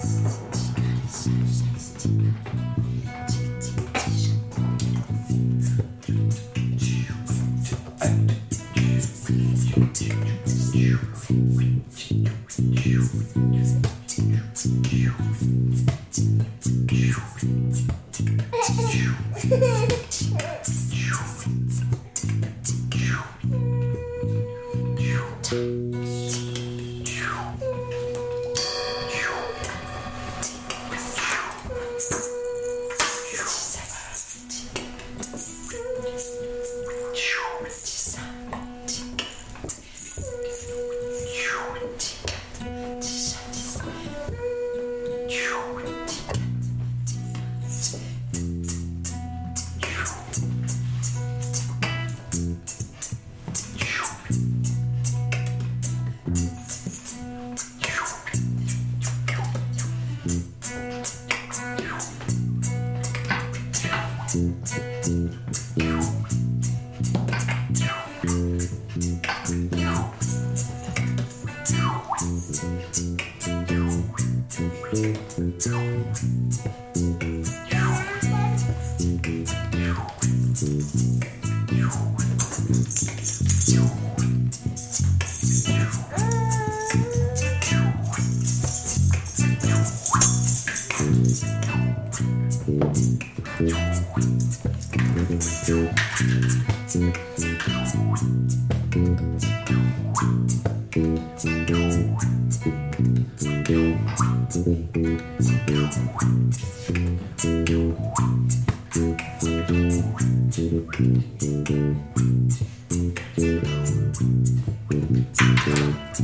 you. just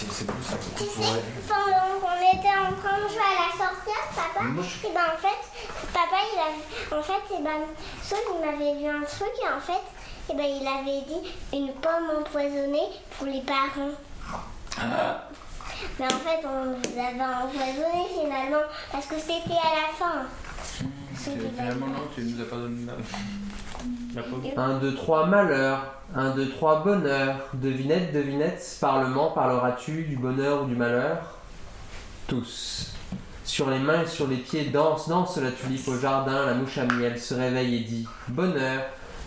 Tu sais, pendant qu'on était en train de jouer à la sorcière, papa, et ben en fait, papa, il avait, en fait, et ben, Saul, il m'avait dit un truc, et en fait, et ben, il avait dit une pomme empoisonnée pour les parents. Mais en fait, on vous avait empoisonné finalement, parce que c'était à la fin. Finalement, non, tu nous as pas donné la, la pomme. 1, 2, 3, malheur. 1, 2, 3, bonheur. Devinette, devinette, parlement, parleras-tu du bonheur ou du malheur? Tous. Sur les mains et sur les pieds, danse, danse la tulipe au jardin, la mouche à miel se réveille et dit Bonheur,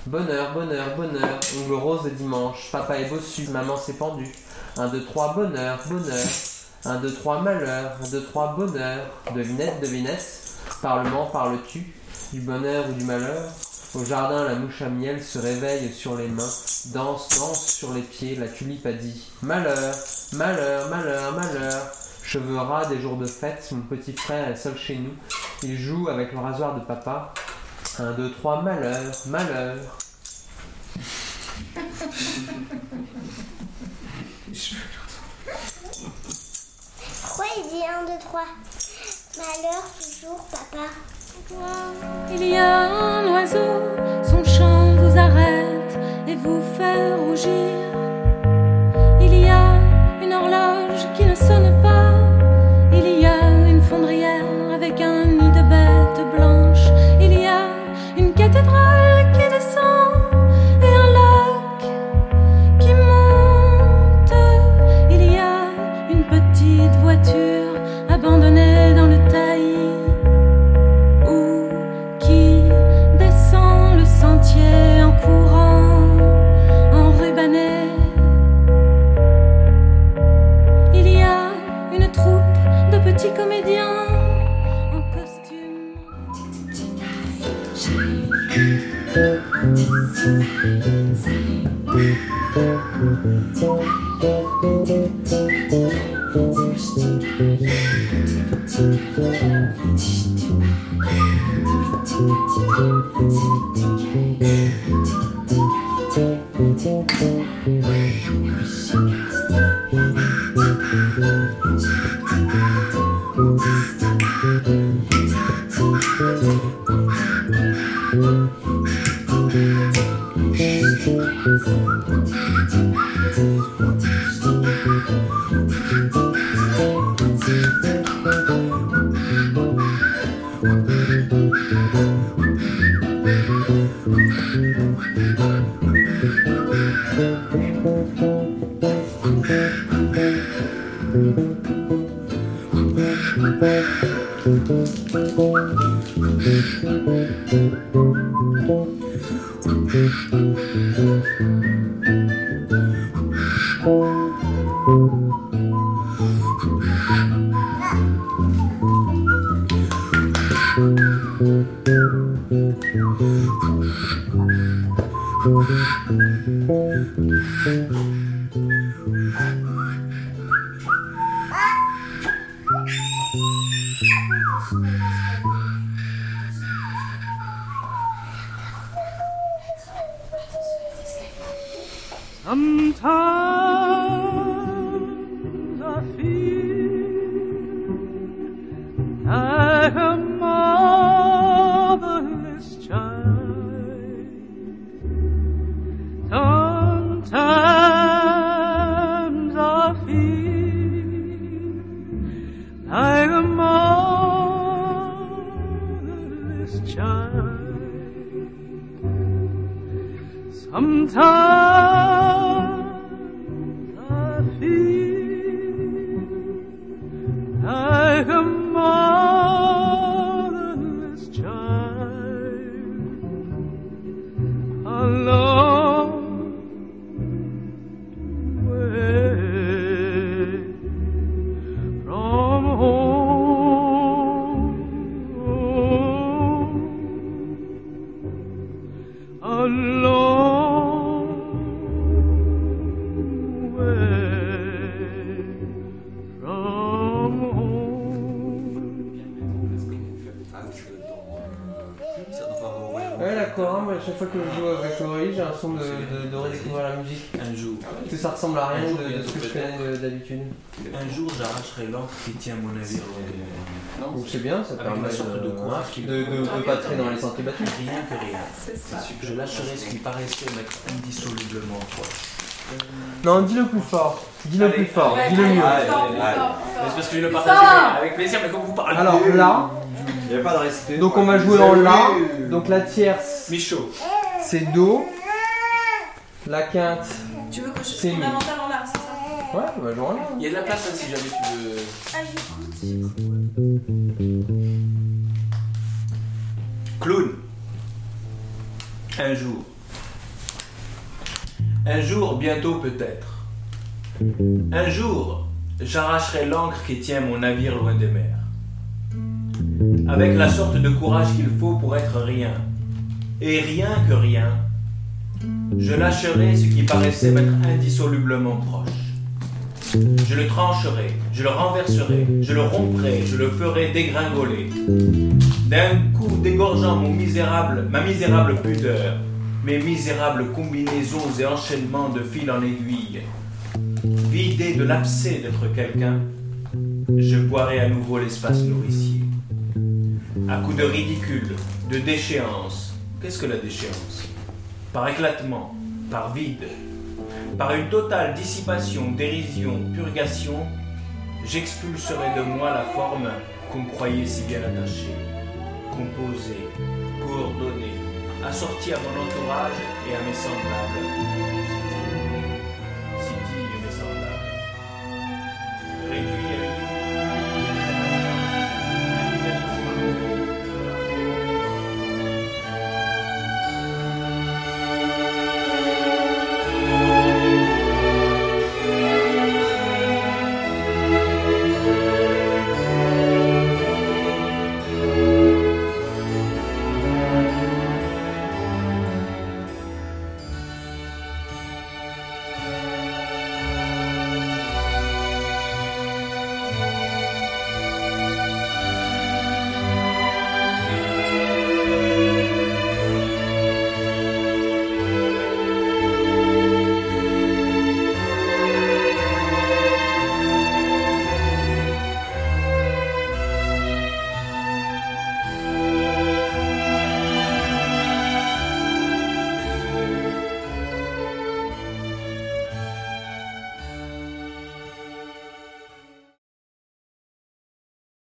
bonheur, bonheur, bonheur, ongle rose de dimanche, papa est bossu, maman s'est pendue. 1, 2, 3, bonheur, bonheur. 1, 2, 3, malheur. 1, 2, 3, bonheur. Devinette, devinette, parlement, parles-tu du bonheur ou du malheur Au jardin, la mouche à miel se réveille sur les mains, danse, danse sur les pieds, la tulipe a dit Malheur, malheur, malheur, malheur. Cheveux ras des jours de fête, mon petit frère est seul chez nous. Il joue avec le rasoir de papa. 1, 2, 3, malheur, malheur. Pourquoi il dit 1, 2, 3 Malheur toujours, papa. Il y a un oiseau, son chant vous arrête et vous fait rougir. Thank mm -hmm. you. Música Sometimes Ouais, d'accord, moi, à chaque fois que je joue avec Laurie, j'ai l'impression de, de, de redécouvrir la musique. Un jour. Parce que ça ressemble à rien Un jour, de, ce que je connais de- d'habitude. Un jour, j'arracherai l'encre qui tient mon navire. Donc c'est bien, ça permet de courage de, de, de pas traîner dans les sentiers battus. Rien que rien. Je lâcherai ce qui paraissait m'être indissolublement proche. Non, dis-le plus fort. Dis-le plus fort. Dis-le mieux. C'est parce que je le partage avec plaisir, mais comme vous parlez. Alors là, Il n'y avait pas de respect. donc on va jouer en La. Donc la tierce, Michaud. c'est Do. La quinte, Tu veux que je C'est fondamental en art, c'est ça? Ouais, on va jouer en La. Il y a de la place hein, si jamais tu veux. Ah, Clown. Un jour. Un jour, bientôt peut-être. Un jour, j'arracherai l'ancre qui tient mon navire loin des mers. Avec la sorte de courage qu'il faut pour être rien. Et rien que rien. Je lâcherai ce qui paraissait m'être indissolublement proche. Je le trancherai, je le renverserai, je le romprai, je le ferai dégringoler. D'un coup dégorgeant mon misérable, ma misérable pudeur, mes misérables combinaisons et enchaînements de fil en aiguille, vidé de l'abcès d'être quelqu'un, je boirai à nouveau l'espace nourricier. À coup de ridicule, de déchéance. Qu'est-ce que la déchéance? Par éclatement, par vide, par une totale dissipation, dérision, purgation, j'expulserai de moi la forme qu'on croyait si bien attachée, composée, coordonnée, assortie à mon entourage et à mes semblables.